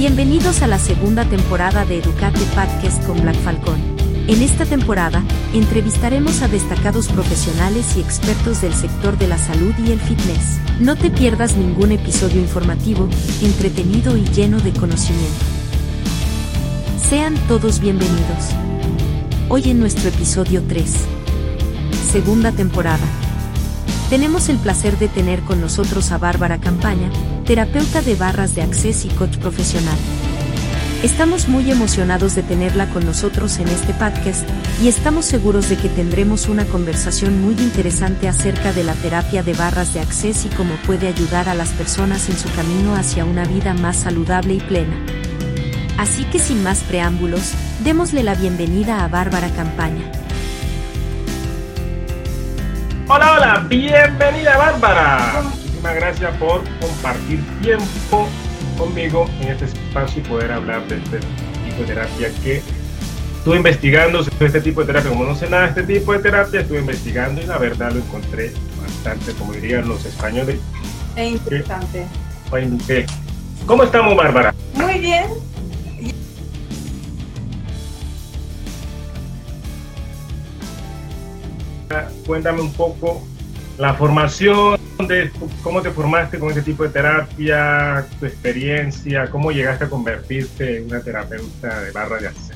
Bienvenidos a la segunda temporada de Educate Podcast con Black Falcón. En esta temporada, entrevistaremos a destacados profesionales y expertos del sector de la salud y el fitness. No te pierdas ningún episodio informativo, entretenido y lleno de conocimiento. Sean todos bienvenidos. Hoy en nuestro episodio 3. Segunda temporada. Tenemos el placer de tener con nosotros a Bárbara Campaña, terapeuta de barras de acceso y coach profesional. Estamos muy emocionados de tenerla con nosotros en este podcast y estamos seguros de que tendremos una conversación muy interesante acerca de la terapia de barras de acceso y cómo puede ayudar a las personas en su camino hacia una vida más saludable y plena. Así que sin más preámbulos, démosle la bienvenida a Bárbara Campaña. Hola, hola, bienvenida Bárbara. Muchísimas gracias por compartir tiempo conmigo en este espacio y poder hablar de este tipo de terapia que estuve investigando sobre este tipo de terapia. Como no sé nada de este tipo de terapia, estuve investigando y la verdad lo encontré bastante, como dirían los españoles. Es interesante. ¿Cómo estamos, Bárbara? Muy bien. Cuéntame un poco la formación, cómo te formaste con este tipo de terapia, tu experiencia, cómo llegaste a convertirte en una terapeuta de barra de acceso.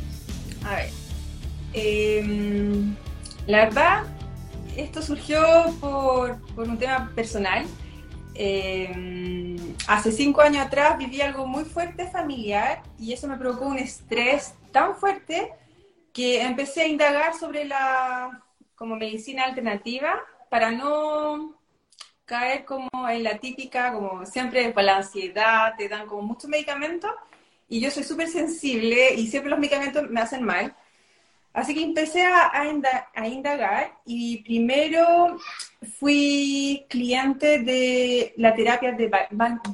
A ver, em, la verdad, esto surgió por, por un tema personal. Em, hace cinco años atrás viví algo muy fuerte familiar y eso me provocó un estrés tan fuerte que empecé a indagar sobre la como medicina alternativa para no caer como en la típica, como siempre para la ansiedad, te dan como muchos medicamentos y yo soy súper sensible y siempre los medicamentos me hacen mal. Así que empecé a, a, indagar y primero fui cliente de la terapia de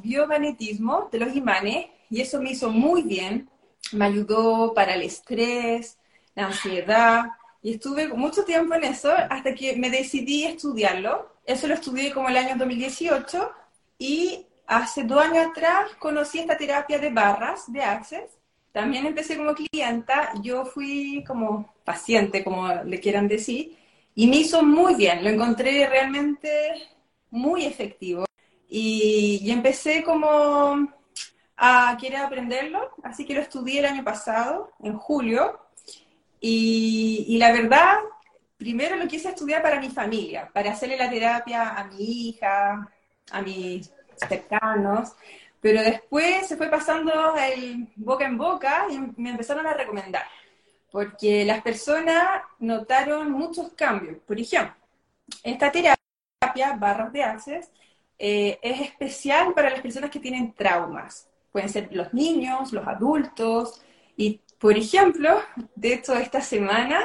biomagnetismo de los imanes y eso me hizo muy bien. Me ayudó para el estrés, la ansiedad, y estuve mucho tiempo en eso hasta que me decidí estudiarlo. Eso lo estudié como el año 2018 y hace dos años atrás conocí esta terapia de barras de Access. También empecé como clienta, yo fui como paciente, como le quieran decir, y me hizo muy bien, lo encontré realmente muy efectivo. Y, y empecé como a querer aprenderlo, así que lo estudié el año pasado, en julio, y, la verdad, primero lo quise estudiar para mi familia, para hacerle la terapia a mi hija, a mis cercanos, pero después se fue pasando el boca en boca y me empezaron a recomendar, porque las personas notaron muchos cambios. Por ejemplo, esta terapia, barras de access, eh, es especial para las personas que tienen traumas. Pueden ser los niños, los adultos, y por ejemplo, de hecho, esta semana,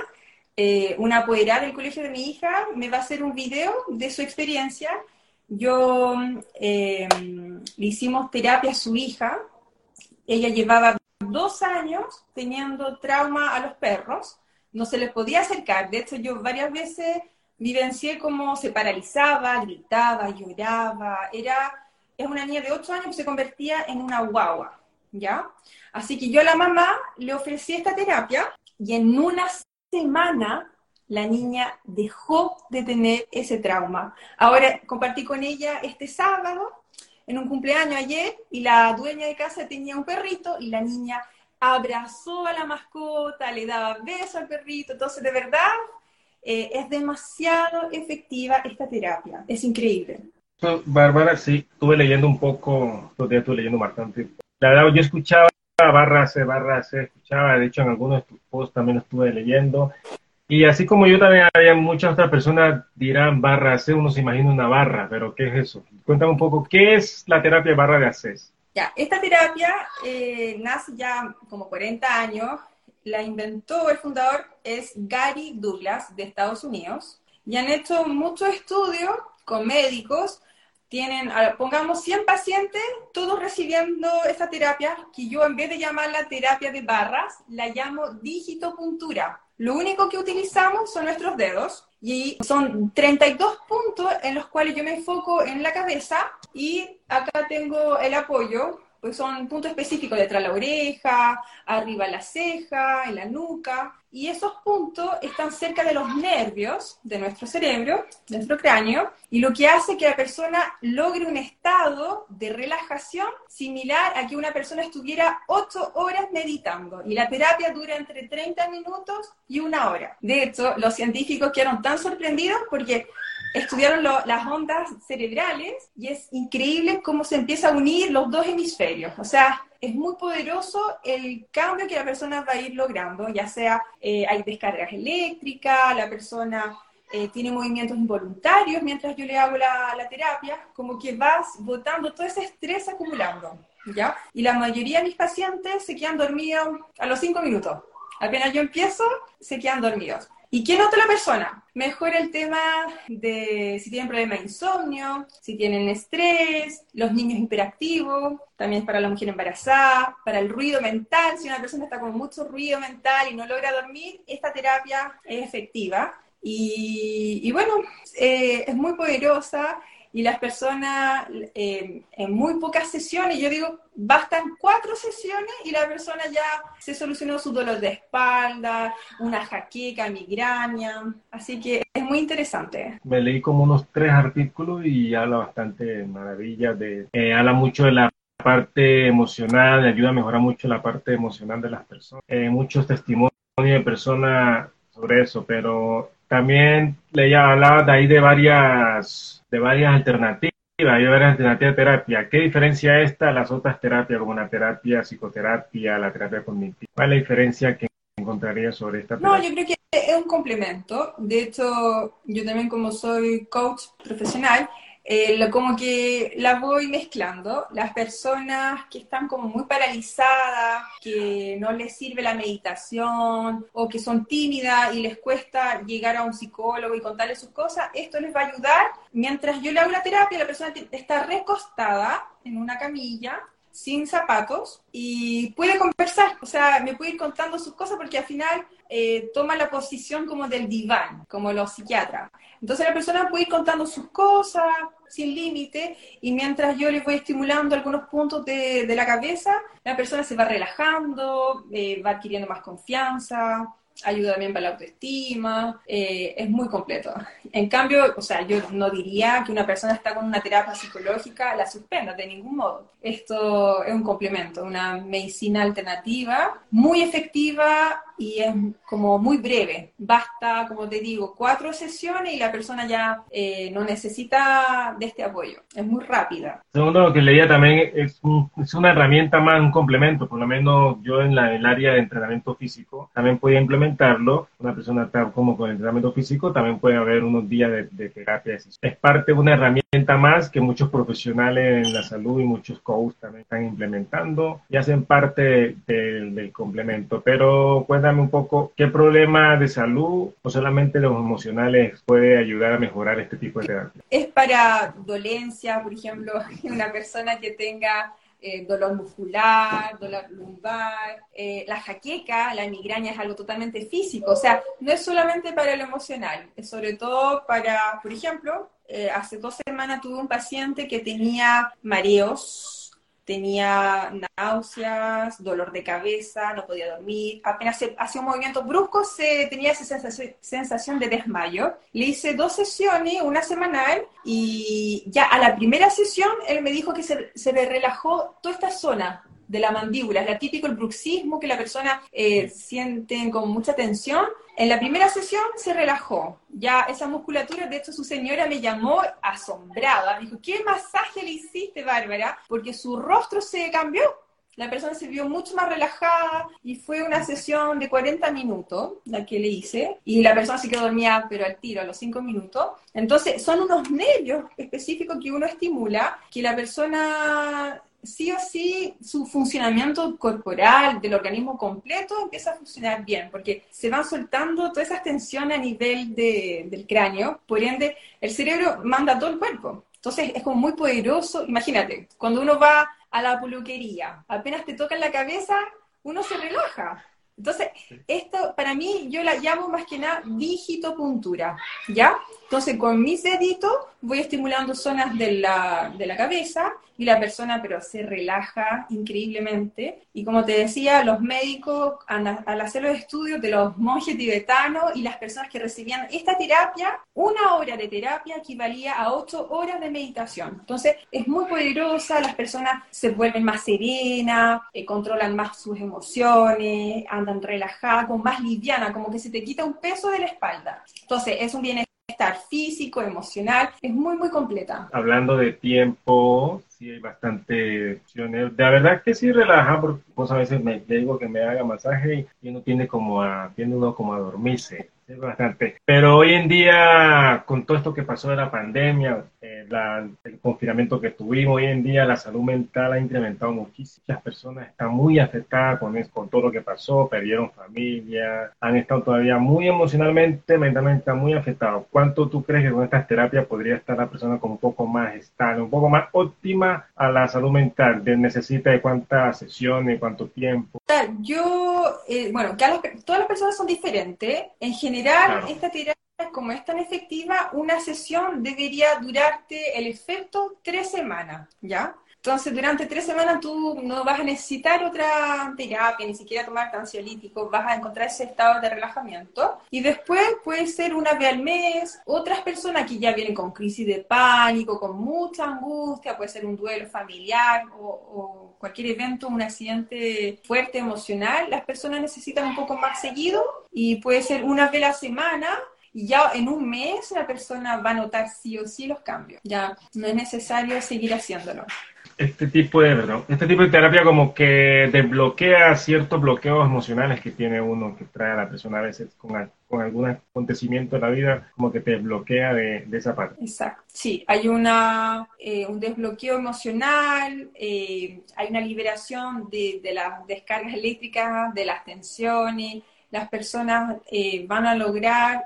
eh, una apoderada del colegio de mi hija me va a hacer un video de su experiencia. Yo eh, le hicimos terapia a su hija. Ella llevaba dos años teniendo trauma a los perros. No se les podía acercar. De hecho, yo varias veces vivencié cómo se paralizaba, gritaba, lloraba. Era, es una niña de ocho años que se convertía en una guagua. ¿ya? Así que yo a la mamá le ofrecí esta terapia y en una semana la niña dejó de tener ese trauma. Ahora compartí con ella este sábado en un cumpleaños ayer y la dueña de casa tenía un perrito y la niña abrazó a la mascota, le daba beso al perrito, entonces de verdad eh, es demasiado efectiva esta terapia, es increíble. Bárbara, sí, estuve leyendo un poco, todavía estuve leyendo bastante la verdad, yo escuchaba barra C, barra C, escuchaba, de hecho en algunos de tus posts también estuve leyendo. Y así como yo también había muchas otras personas dirán barra C, uno se imagina una barra, pero ¿qué es eso? Cuéntame un poco, ¿qué es la terapia barra de ACES? Ya, esta terapia eh, nace ya como 40 años, la inventó el fundador, es Gary Douglas de Estados Unidos, y han hecho muchos estudios con médicos tienen, pongamos 100 pacientes, todos recibiendo esta terapia, que yo en vez de llamarla terapia de barras, la llamo digitopuntura. Lo único que utilizamos son nuestros dedos y son 32 puntos en los cuales yo me enfoco en la cabeza y acá tengo el apoyo pues son puntos específicos detrás de la oreja, arriba la ceja, en la nuca, y esos puntos están cerca de los nervios de nuestro cerebro, nuestro cráneo, y lo que hace que la persona logre un estado de relajación similar a que una persona estuviera ocho horas meditando. Y la terapia dura entre 30 minutos y una hora. De hecho, los científicos quedaron tan sorprendidos porque estudiaron las ondas cerebrales y es increíble cómo se empieza a unir los dos hemisferios. O sea, es muy poderoso el cambio que la persona va a ir logrando, ya sea eh, hay descargas eléctricas, la persona eh, tiene movimientos involuntarios mientras yo le hago la, la, terapia, como que vas botando todo ese estrés acumulando, ¿ya? Y la mayoría de mis pacientes se quedan dormidos a los cinco minutos. Apenas yo empiezo, se quedan dormidos. ¿Y qué nota la persona? Mejora el tema de si tienen problemas de insomnio, si tienen estrés, los niños hiperactivos, también es para la mujer embarazada, para el ruido mental, si una persona está con mucho ruido mental y no logra dormir, esta terapia es efectiva. Y, bueno, eh, es muy poderosa y las personas eh, en muy pocas sesiones, yo digo, bastan cuatro sesiones y la persona ya se solucionó su dolor de espalda, una jaqueca, migraña, así que es muy interesante. Me leí como unos tres artículos y habla bastante maravilla, de, eh, habla mucho de la parte emocional, ayuda a mejorar mucho la parte emocional de las personas. Eh, muchos testimonios de personas sobre eso, pero también leía, hablaba de ahí de varias de varias alternativas, hay varias alternativas de terapia. ¿Qué diferencia esta a las otras terapias, como la terapia psicoterapia, la terapia cognitiva? ¿Cuál es la diferencia que encontraría sobre esta terapia? No, yo creo que es un complemento. De hecho, yo también como soy coach profesional, eh, como que la voy mezclando. Las personas que están como muy paralizadas, que no les sirve la meditación o que son tímidas y les cuesta llegar a un psicólogo y contarle sus cosas, esto les va a ayudar. Mientras yo le hago la terapia, la persona está recostada en una camilla sin zapatos y puede conversar, o sea, me puede ir contando sus cosas porque al final eh, toma la posición como del diván, como los psiquiatras. Entonces la persona puede ir contando sus cosas sin límite y mientras yo le voy estimulando algunos puntos de, de, la cabeza, la persona se va relajando, eh, va adquiriendo más confianza, ayuda también para la autoestima, eh, es muy completo. En cambio, o sea, yo no diría que una persona está con una terapia psicológica, la suspenda de ningún modo. Esto es un complemento, una medicina alternativa muy efectiva y es como muy breve. Basta, como te digo, cuatro sesiones y la persona ya eh, no necesita de este apoyo. Es muy rápida. Segundo, lo que leía también es, es una herramienta más, un complemento. Por lo menos yo en, la, en el área de entrenamiento físico también podía implementarlo. Una persona está como con entrenamiento físico, también puede haber unos días de, terapia. Es parte de una herramienta más que muchos profesionales en la salud y muchos coaches también están implementando y hacen parte del, del complemento. Pero cuéntame un poco qué problema de salud o solamente los emocionales puede ayudar a mejorar este tipo de terapia. Es para dolencia, por ejemplo, una persona que tenga eh, dolor muscular, dolor lumbar, eh, la jaqueca, la migraña es algo totalmente físico, o sea, no es solamente para lo emocional, es sobre todo para, por ejemplo, eh, hace dos semanas tuve un paciente que tenía mareos tenía náuseas, dolor de cabeza, no podía dormir, apenas hacía un movimiento brusco se tenía esa sensación, de desmayo. Le hice dos sesiones, una semanal, y ya a la primera sesión él me dijo que se, se le relajó toda esta zona de la mandíbula, es la típico el bruxismo que la persona eh, siente con mucha tensión. En la primera sesión se relajó, ya esa musculatura, de hecho su señora me llamó asombrada, dijo, ¿qué masaje le hiciste, Bárbara? Porque su rostro se cambió, la persona se vio mucho más relajada y fue una sesión de 40 minutos la que le hice y la persona se quedó dormida pero al tiro a los 5 minutos. Entonces son unos nervios específicos que uno estimula que la persona sí o sí su funcionamiento corporal del organismo completo empieza a funcionar bien, porque se van soltando todas esas tensiones a nivel del cráneo, por ende el cerebro manda todo el cuerpo. Entonces es como muy poderoso, imagínate, cuando uno va a la peluquería, apenas te toca en la cabeza, uno se relaja. Entonces, esto para mí yo la llamo más que nada digitopuntura, ¿ya? Entonces, con mis deditos voy estimulando zonas de la, de la cabeza y la persona pero se relaja increíblemente. Y como te decía, los médicos al hacer los estudios de los monjes tibetanos y las personas que recibían esta terapia, una hora de terapia equivalía a ocho horas de meditación. Entonces es muy poderosa, las personas se vuelven más serenas, eh, controlan más sus emociones, andan relajadas, más liviana, como que se te quita un peso de la espalda. Entonces es un bienestar estar físico, emocional, es muy, muy completa. Hablando de tiempo, sí hay bastante opciones. De verdad que sí relaja, porque pues a veces me digo que me haga masaje y uno tiene como a, tiene uno como a dormirse. Bastante. Pero hoy en día, con todo esto que pasó de la pandemia, eh, el confinamiento que tuvimos, hoy en día la salud mental ha incrementado muchísimo. Las personas están muy afectadas con, con todo lo que pasó, perdieron familia, han estado todavía muy emocionalmente, mentalmente muy afectados. ¿Cuánto tú crees que con estas terapias podría estar la persona con un poco más estable, un poco más óptima a la salud mental? ¿Necesita de cuántas sesiones, cuánto tiempo? Yo, eh, bueno, todas las personas son diferentes. En general, esta terapia, como es tan efectiva, una sesión debería durarte el efecto tres semanas, ¿ya? Entonces, durante tres semanas tú no vas a necesitar otra terapia, ni siquiera tomar ansiolíticos, vas a encontrar ese estado de relajamiento. Y después puede ser una vez al mes. Otras personas que ya vienen con crisis de pánico, con mucha angustia, puede ser un duelo familiar o, cualquier evento, un accidente fuerte emocional, las personas necesitan un poco más seguido y puede ser una vez a la semana y ya en un mes la persona va a notar sí o sí los cambios. Ya no es necesario seguir haciéndolo este tipo de este tipo de terapia como que desbloquea ciertos bloqueos emocionales que tiene uno que trae a la persona a veces con, con algún acontecimiento en la vida como que te desbloquea de, esa parte. Exacto. Sí hay una eh, un desbloqueo emocional eh, hay una liberación de, de, las descargas eléctricas de las tensiones. Las personas eh, van a lograr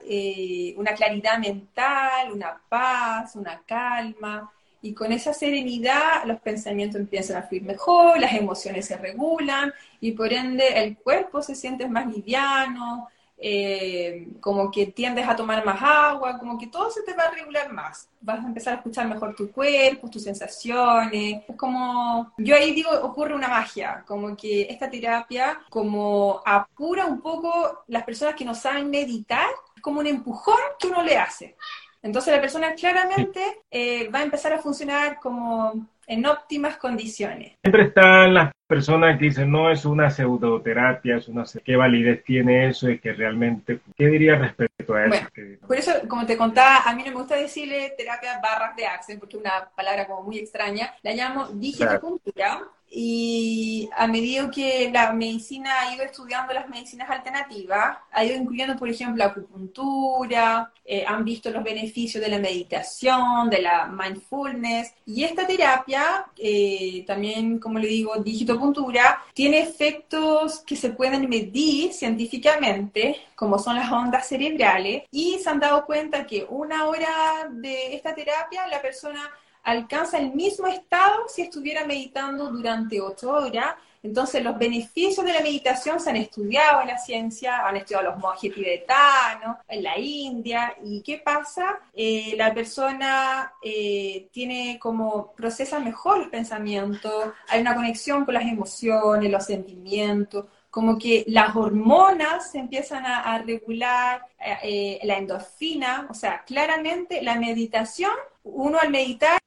una claridad mental una paz una calma y con esa serenidad los pensamientos empiezan a fluir mejor, las emociones se regulan y por ende el cuerpo se siente más liviano, eh, como que tiendes a tomar más agua, como que todo se te va a regular más. Vas a empezar a escuchar mejor tu cuerpo, tus sensaciones. Es como, yo ahí digo, ocurre una magia, como que esta terapia como apura un poco las personas que no saben meditar, como un empujón que uno le hace. Entonces la persona claramente eh, va a empezar a funcionar como en óptimas condiciones. Siempre están las personas que dicen, no, es una pseudoterapia, es una... ¿Qué validez tiene eso y que realmente... ¿Qué diría respecto a eso? por eso, como te contaba, a mí no me gusta decirle terapia barras de Axel, porque es una palabra como muy extraña. La llamo digitopuntura. Y a medida que la medicina ha ido estudiando las medicinas alternativas, ha ido incluyendo, por ejemplo, la acupuntura, eh, han visto los beneficios de la meditación, de la mindfulness, y esta terapia, eh, también, como le digo, digitopuntura, tiene efectos que se pueden medir científicamente, como son las ondas cerebrales, y se han dado cuenta que una hora de esta terapia la persona alcanza el mismo estado si estuviera meditando durante ocho horas. Entonces, los beneficios de la meditación se han estudiado en la ciencia, han estudiado los monjes tibetanos, en la India. ¿Y qué pasa? Eh, la persona eh, tiene como, procesa mejor los pensamientos, hay una conexión con las emociones, los sentimientos, como que las hormonas se empiezan a, regular, eh, la endorfina, o sea, claramente la meditación, uno al meditar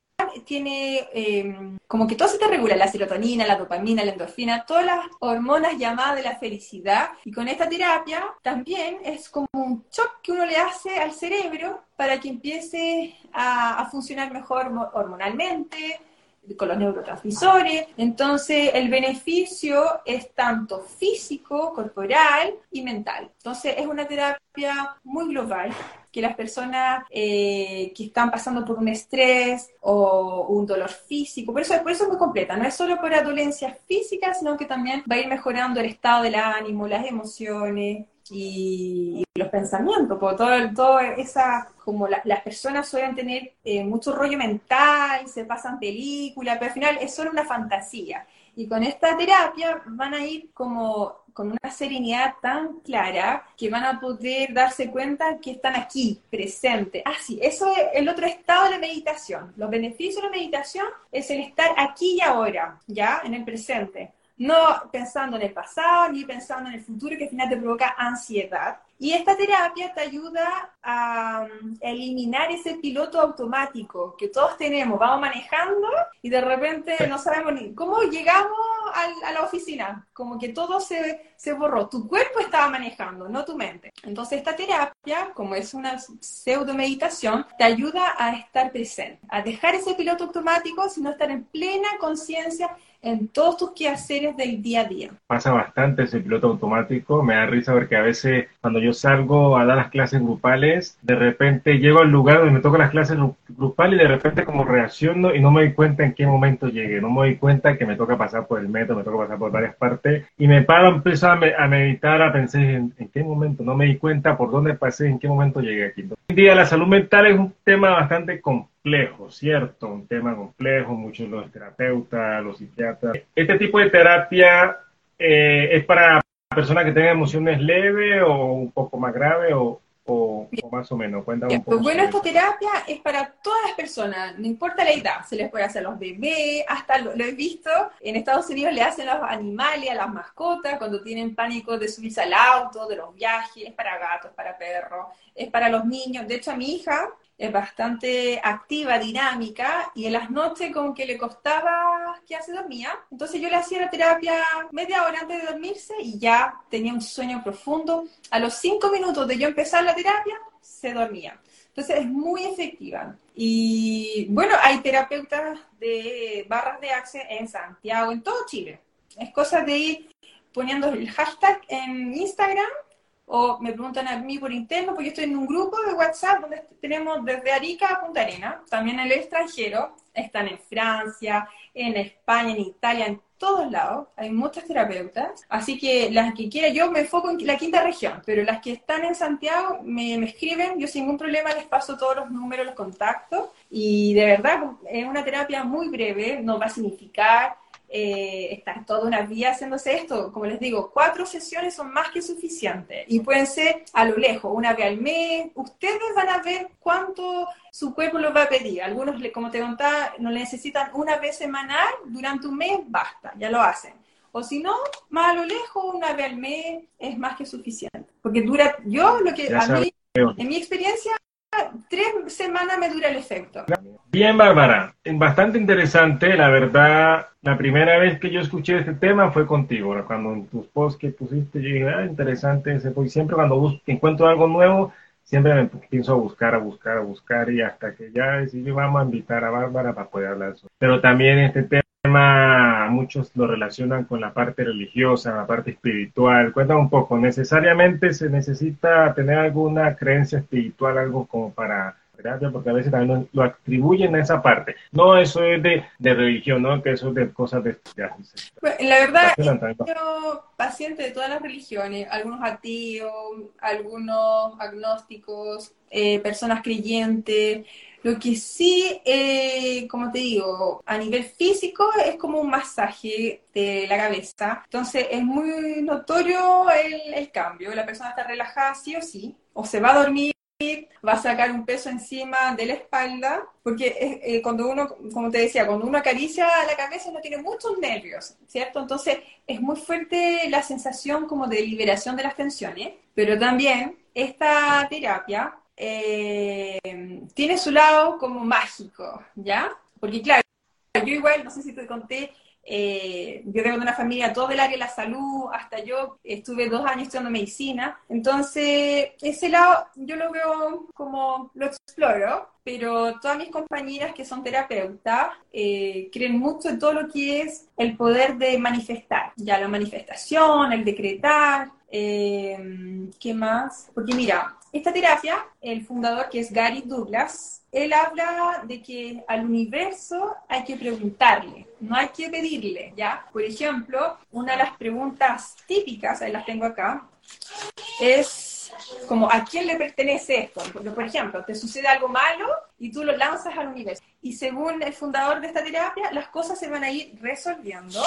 tiene em, como que todo se te regula, la serotonina, la dopamina, la endorfina, todas las hormonas llamadas de la felicidad. Y con esta terapia también es como un shock que uno le hace al cerebro para que empiece a funcionar mejor hormonalmente, con los neurotransmisores. Entonces, el beneficio es tanto físico, corporal y mental. Entonces, es una terapia muy global que las personas eh, que están pasando por un estrés o un dolor físico, por eso, por eso es muy completa, no es solo para dolencias físicas, sino que también va a ir mejorando el estado del ánimo, las emociones, y, los pensamientos, porque todo, todo esa, como las personas suelen tener eh, mucho rollo mental, se pasan películas, pero al final es solo una fantasía. Y con esta terapia van a ir como con una serenidad tan clara que van a poder darse cuenta que están aquí, presentes. Ah, sí, eso es el otro estado de la meditación. Los beneficios de la meditación es el estar aquí y ahora, ya, en el presente no pensando en el pasado ni pensando en el futuro, que al final te provoca ansiedad. Y esta terapia te ayuda a um, eliminar ese piloto automático que todos tenemos. Vamos manejando y de repente no sabemos ni cómo llegamos a la oficina. Como que todo se, se borró. Tu cuerpo estaba manejando, no tu mente. Entonces esta terapia, como es una pseudo meditación, te ayuda a estar presente, a dejar ese piloto automático, sino estar en plena conciencia en todos tus quehaceres del día a día. Pasa bastante ese piloto automático, me da risa porque a veces cuando yo salgo a dar las clases grupales, de repente llego al lugar donde me tocan las clases grupales y de repente como reacciono y no me doy cuenta en qué momento llegué, no me doy cuenta que me toca pasar por el metro, me toca pasar por varias partes y me paro, empiezo a, meditar, a pensar en, qué momento, no me di cuenta por dónde pasé, en qué momento llegué aquí. Hoy en día la salud mental es un tema bastante complejo complejo, ¿cierto? Un tema complejo, muchos los terapeutas, los psiquiatras. Este tipo de terapia eh, es para personas que tengan emociones leves o un poco más graves o, más o menos. Cuéntame un poco pues bueno, esta terapia es para todas las personas, no importa la edad, se les puede hacer a los bebés, hasta lo, he visto, en Estados Unidos le hacen a los animales, a las mascotas, cuando tienen pánico de subirse al auto, de los viajes, es para gatos, para perros, es para los niños. De hecho, a mi hija es bastante activa, dinámica, y en las noches como que le costaba que se dormía. Entonces yo le hacía la terapia media hora antes de dormirse y ya tenía un sueño profundo. A los cinco minutos de yo empezar la terapia, se dormía. Entonces es muy efectiva. Y bueno, hay terapeutas de barras de access en Santiago, en todo Chile. Es cosa de ir poniendo el hashtag en Instagram o me preguntan a mí por interno, porque estoy en un grupo de WhatsApp donde tenemos desde Arica a Punta Arena, también en el extranjero, están en Francia, en España, en Italia, en todos lados, hay muchas terapeutas, así que las que quiera, yo me enfoco en la quinta región, pero las que están en Santiago me, me escriben, yo sin ningún problema les paso todos los números, los contactos, y de verdad es una terapia muy breve, no va a significar eh, estar toda una vida haciéndose esto. Como les digo, cuatro sesiones son más que suficientes y pueden ser a lo lejos, una vez al mes. Ustedes van a ver cuánto su cuerpo lo va a pedir. Algunos, como te contaba, no necesitan una vez semanal, durante un mes basta, ya lo hacen. O si no, más a lo lejos, una vez al mes es más que suficiente. Porque dura, yo lo que a mí, en mi experiencia, tres semanas me dura el efecto. Bien, Bárbara, bastante interesante, la verdad, la primera vez que yo escuché este tema fue contigo, cuando en tus posts que pusiste, yo dije, ah, interesante ese, y siempre cuando encuentro algo nuevo, siempre empiezo a buscar, a buscar, a buscar, y hasta que ya decidí, vamos a invitar a Bárbara para poder hablar eso. Pero también este tema, muchos lo relacionan con la parte religiosa, la parte espiritual. Cuéntame un poco, ¿necesariamente se necesita tener alguna creencia espiritual, algo como para porque a veces también lo atribuyen a esa parte. No, eso es de, religión, ¿no? Que eso es de cosas de... la verdad, yo paciente de todas las religiones, algunos ateos, algunos agnósticos, eh, personas creyentes. Lo que sí, eh, como te digo, a nivel físico es como un masaje de la cabeza. Entonces es muy notorio el, el cambio. La persona está relajada sí o sí, o se va a dormir va a sacar un peso encima de la espalda, porque eh, cuando uno, como te decía, cuando uno acaricia la cabeza uno tiene muchos nervios, ¿cierto? Entonces es muy fuerte la sensación como de liberación de las tensiones, pero también esta terapia eh, tiene su lado como mágico, ¿ya? Porque claro, yo igual, no sé si te conté, eh, yo vengo de una familia todo el área de la salud, hasta yo estuve dos años estudiando medicina, entonces ese lado yo lo veo como lo exploro, pero todas mis compañeras que son terapeutas eh, creen mucho en todo lo que es el poder de manifestar, ya la manifestación, el decretar, eh, ¿qué más? Porque mira, esta terapia, el fundador que es Gary Douglas, él habla de que al universo hay que preguntarle, no hay que pedirle, ¿ya? Por ejemplo, una de las preguntas típicas, ahí las tengo acá, es como a quién le pertenece esto. Porque, por ejemplo, te sucede algo malo y tú lo lanzas al universo. Y según el fundador de esta terapia, las cosas se van a ir resolviendo.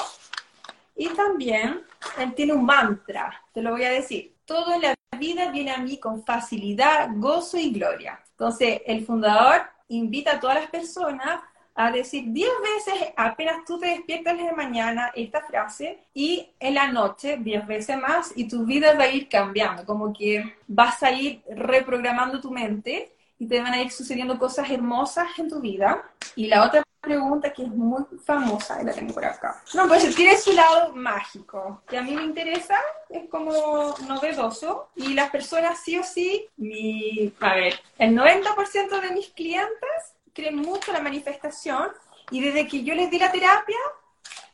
Y también él tiene un mantra, te lo voy a decir. Todo en la vida viene a mí con facilidad, gozo y gloria. Entonces, el fundador invita a todas las personas a decir 10 veces apenas tú te despiertas de mañana esta frase y en la noche 10 veces más y tu vida va a ir cambiando, como que vas a ir reprogramando tu mente y te van a ir sucediendo cosas hermosas en tu vida. Y la otra pregunta que es muy famosa, la tengo por acá. No, pues tiene su lado mágico, que a mí me interesa, es como novedoso, y las personas sí o sí, mi, a ver, el 90% de mis clientes creen mucho la manifestación y desde que yo les di la terapia,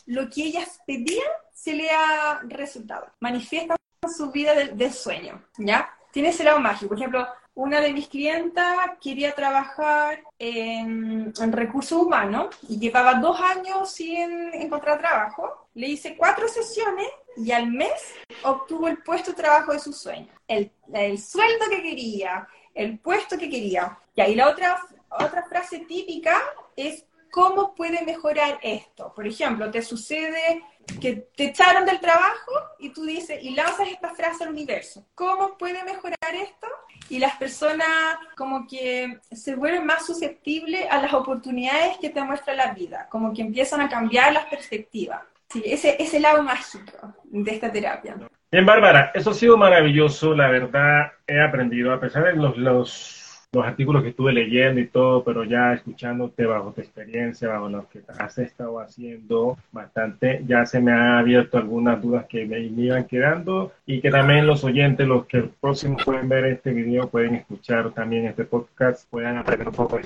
lo que ellas pedían se le ha resultado. Manifiestan su vida del, sueño, ¿ya? Tiene ese lado mágico. Por ejemplo, una de mis clientas quería trabajar en, en, recursos humanos y llevaba dos años sin encontrar trabajo. Le hice cuatro sesiones y al mes obtuvo el puesto de trabajo de su sueño. El, el sueldo que quería, el puesto que quería. Y ahí la otra otra frase típica es cómo puede mejorar esto. Por ejemplo, te sucede que te echaron del trabajo y tú dices y lanzas esta frase al universo. ¿Cómo puede mejorar esto? Y las personas como que se vuelven más susceptibles a las oportunidades que te muestra la vida, como que empiezan a cambiar las perspectivas. Sí, ese es el lado mágico de esta terapia. Bien, Bárbara, eso ha sido maravilloso, la verdad he aprendido, a pesar de los, los los artículos que estuve leyendo y todo, pero ya escuchándote bajo tu experiencia, bajo lo que has estado haciendo bastante, ya se me han abierto algunas dudas que me, iban quedando y que también los oyentes, los que próximos pueden ver este video, pueden escuchar también este podcast, puedan aprender un poco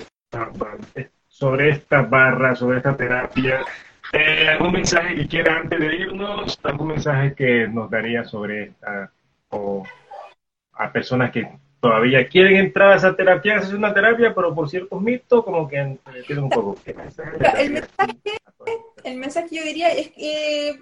sobre esta barra, sobre esta terapia. Eh, ¿Algún mensaje que quiera antes de irnos? ¿Algún mensaje que nos daría sobre esta o a personas que todavía quieren entrar a esa terapia, es una terapia, pero por ciertos mitos, como que tienen un poco. El mensaje, el mensaje yo diría es que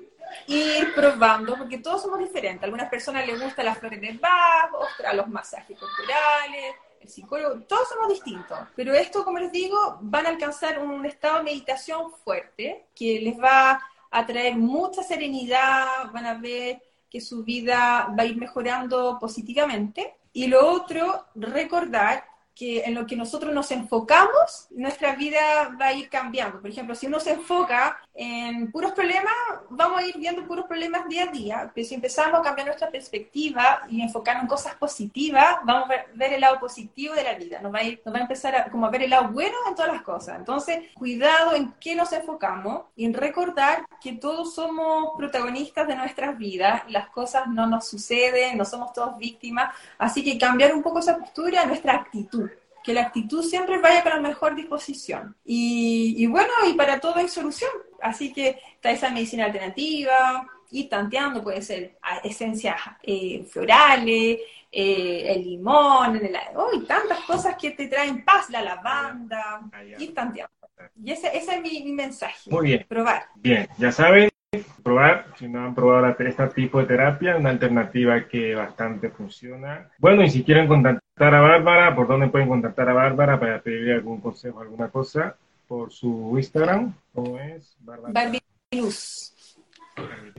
ir probando, porque todos somos diferentes. A algunas personas les gusta las flores de Bach, otras los masajes corporales, el psicólogo, todos somos distintos. Pero esto, como les digo, van a alcanzar un estado de meditación fuerte que les va a traer mucha serenidad, van a ver que su vida va a ir mejorando positivamente y lo otro, recordar que en lo que nosotros nos enfocamos, nuestra vida va a ir cambiando. Por ejemplo, si uno se enfoca en puros problemas, vamos a ir viendo puros problemas día a día. Pero si empezamos a cambiar nuestra perspectiva y enfocarnos en cosas positivas, vamos a ver, el lado positivo de la vida. Nos va a, ir, nos va a empezar a, como a ver el lado bueno en todas las cosas. Entonces, cuidado en qué nos enfocamos y en recordar que todos somos protagonistas de nuestras vidas. Las cosas no nos suceden, no somos todos víctimas. Así que cambiar un poco esa postura, nuestra actitud que la actitud siempre vaya con la mejor disposición. Y, bueno, y para todo hay solución. Así que está esa medicina alternativa, y tanteando, puede ser esencias eh, florales, eh, el limón, el, oh, tantas cosas que te traen paz, la lavanda, y tanteando. Y ese, ese es mi, mi, mensaje. Muy bien. Probar. Bien, ya saben, probar, si no han probado este tipo de terapia, una alternativa que bastante funciona. Bueno, y si quieren contactar a Bárbara, ¿por dónde pueden contactar a Bárbara para pedirle algún consejo, alguna cosa? Por su Instagram, ¿cómo es? Bárbara.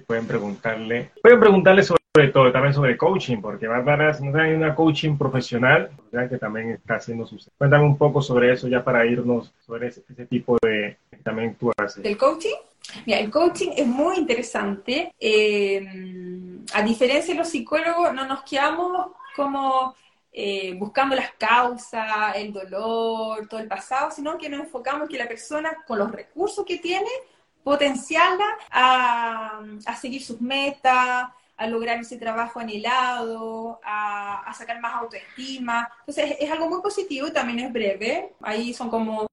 Pueden preguntarle, pueden preguntarle sobre todo, también sobre coaching, porque Bárbara es una coaching profesional, que también está haciendo sus... Cuéntame un poco sobre eso ya para irnos sobre ese, ese tipo de... También tú haces. ¿Del coaching? Mira, el coaching es muy interesante. Eh, a diferencia de los psicólogos, no nos quedamos como eh, buscando las causas, el dolor, todo el pasado, sino que nos enfocamos en que la persona, con los recursos que tiene, potenciarla a, a seguir sus metas, a lograr ese trabajo anhelado, a, a, sacar más autoestima. Entonces es algo muy positivo también es breve. Ahí son como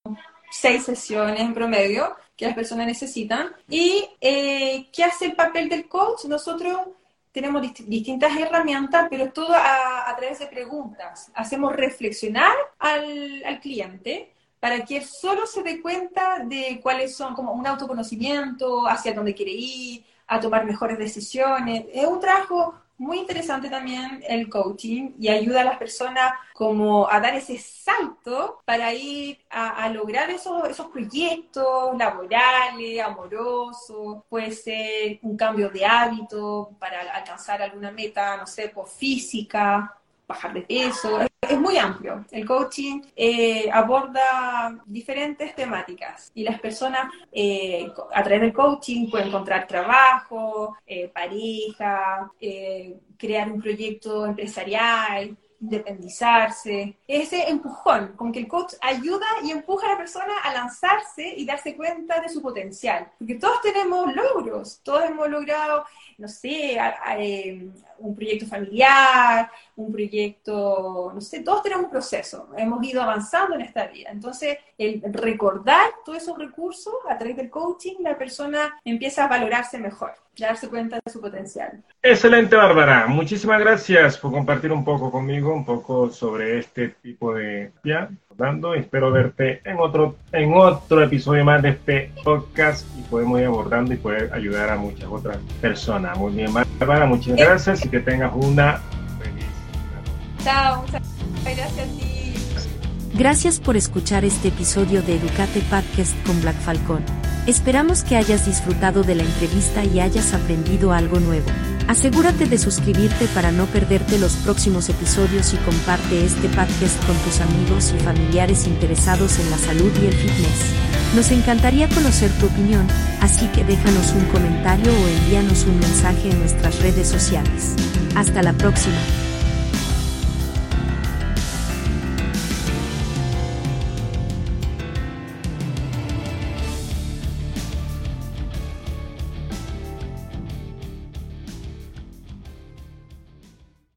seis sesiones en promedio que las personas necesitan. ¿Y eh, qué hace el papel del coach? Nosotros tenemos distintas herramientas, pero todo a, través de preguntas. Hacemos reflexionar al, al cliente para que él solo se dé cuenta de cuáles son, como un autoconocimiento, hacia dónde quiere ir, a tomar mejores decisiones. Es un trabajo muy interesante también el coaching y ayuda a las personas como a dar ese salto para ir a, lograr esos, esos proyectos laborales, amorosos, puede ser un cambio de hábito para alcanzar alguna meta, no sé, por física, bajar de peso. Es muy amplio. El coaching eh, aborda diferentes temáticas y las personas eh, a través del coaching pueden encontrar trabajo, eh, pareja, crear un proyecto empresarial, independizarse, ese empujón, como que el coach ayuda y empuja a la persona a lanzarse y darse cuenta de su potencial, porque todos tenemos logros, todos hemos logrado, no sé, eh, un proyecto familiar, un proyecto, no sé, todos tenemos un proceso, hemos ido avanzando en esta vida, entonces el recordar todos esos recursos a través del coaching, la persona empieza a valorarse mejor darse cuenta de su potencial. Excelente, Bárbara. Muchísimas gracias por compartir un poco conmigo, un poco sobre este tipo de ya dando. Espero verte en otro en otro episodio más de este podcast y podemos ir abordando y poder ayudar a muchas otras personas. Muy bien, Bárbara, muchas gracias y que tengas una feliz Chao, muchas gracias a ti. Gracias por escuchar este episodio de Educate Podcast con Black Falcón. Esperamos que hayas disfrutado de la entrevista y hayas aprendido algo nuevo. Asegúrate de suscribirte para no perderte los próximos episodios y comparte este podcast con tus amigos y familiares interesados en la salud y el fitness. Nos encantaría conocer tu opinión, así que déjanos un comentario o envíanos un mensaje en nuestras redes sociales. Hasta la próxima.